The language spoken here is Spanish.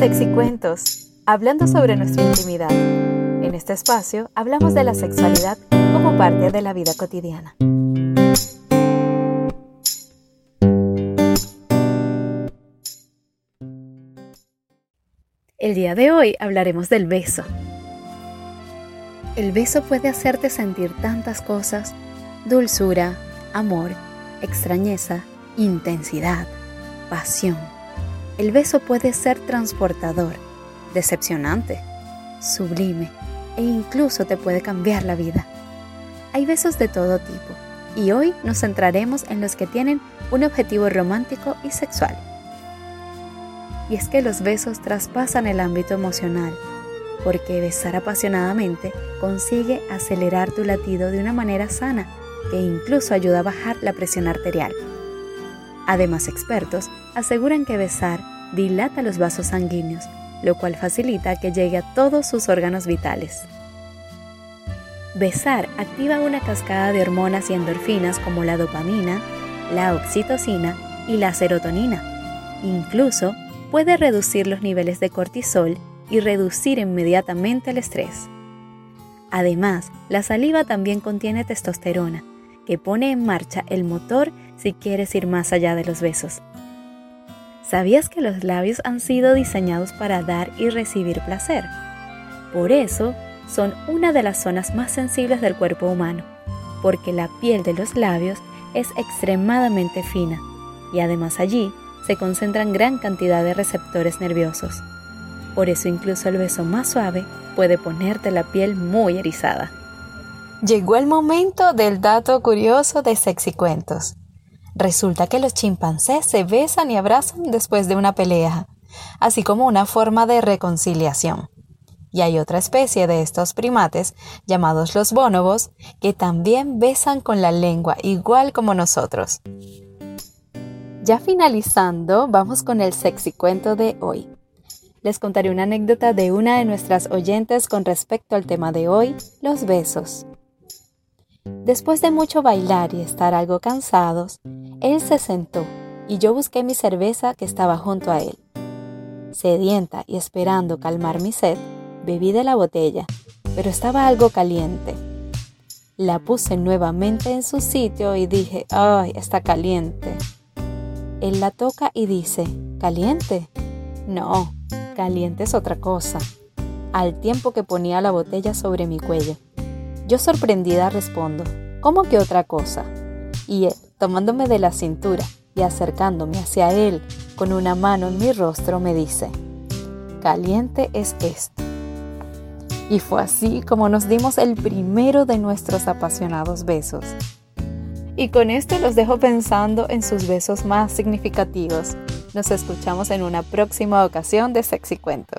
Sexy Cuentos, hablando sobre nuestra intimidad. En este espacio hablamos de la sexualidad como parte de la vida cotidiana. El día de hoy hablaremos del beso. El beso puede hacerte sentir tantas cosas, dulzura, amor, extrañeza, intensidad, pasión. El beso puede ser transportador, decepcionante, sublime e incluso te puede cambiar la vida. Hay besos de todo tipo y hoy nos centraremos en los que tienen un objetivo romántico y sexual. Y es que los besos traspasan el ámbito emocional, porque besar apasionadamente consigue acelerar tu latido de una manera sana que incluso ayuda a bajar la presión arterial. Además, expertos aseguran que besar dilata los vasos sanguíneos, lo cual facilita que llegue a todos sus órganos vitales. Besar activa una cascada de hormonas y endorfinas como la dopamina, la oxitocina y la serotonina. Incluso puede reducir los niveles de cortisol y reducir inmediatamente el estrés. Además, la saliva también contiene testosterona, que pone en marcha el motor si quieres ir más allá de los besos. ¿Sabías que los labios han sido diseñados para dar y recibir placer? Por eso, son una de las zonas más sensibles del cuerpo humano, porque la piel de los labios es extremadamente fina y además allí se concentran gran cantidad de receptores nerviosos. Por eso incluso el beso más suave puede ponerte la piel muy erizada. Llegó el momento del dato curioso de Sexy Cuentos. Resulta que los chimpancés se besan y abrazan después de una pelea, así como una forma de reconciliación. Y hay otra especie de estos primates, llamados los bonobos, que también besan con la lengua, igual como nosotros. Ya finalizando, vamos con el sexy cuento de hoy. Les contaré una anécdota de una de nuestras oyentes con respecto al tema de hoy, los besos. Después de mucho bailar y estar algo cansados, él se sentó y yo busqué mi cerveza que estaba junto a él. Sedienta y esperando calmar mi sed, bebí de la botella, pero estaba algo caliente. La puse nuevamente en su sitio y dije, ¡ay, está caliente! Él la toca y dice, ¿caliente? No, caliente es otra cosa, al tiempo que ponía la botella sobre mi cuello. Yo sorprendida respondo, ¿cómo que otra cosa? Y él, tomándome de la cintura y acercándome hacia él con una mano en mi rostro, me dice, caliente es esto. Y fue así como nos dimos el primero de nuestros apasionados besos. Y con esto los dejo pensando en sus besos más significativos. Nos escuchamos en una próxima ocasión de Sexy Cuentos.